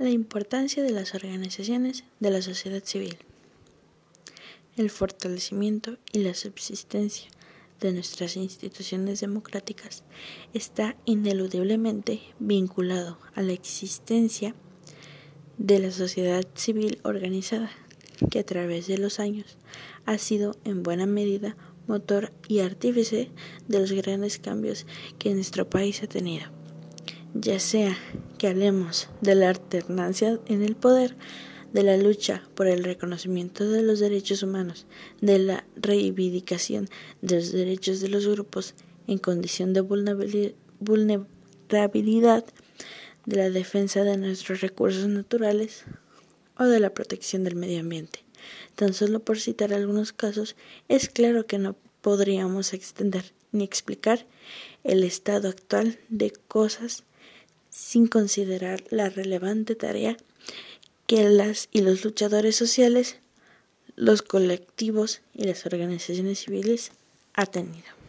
La importancia de las organizaciones de la sociedad civil. El fortalecimiento y la subsistencia de nuestras instituciones democráticas está ineludiblemente vinculado a la existencia de la sociedad civil organizada, que a través de los años ha sido en buena medida motor y artífice de los grandes cambios que nuestro país ha tenido. Ya sea que hablemos de la alternancia en el poder, de la lucha por el reconocimiento de los derechos humanos, de la reivindicación de los derechos de los grupos en condición de vulnerabilidad, de la defensa de nuestros recursos naturales o de la protección del medio ambiente. Tan solo por citar algunos casos, es claro que no podríamos extender ni explicar el estado actual de cosas sin considerar la relevante tarea que las y los luchadores sociales, los colectivos y las organizaciones civiles ha tenido.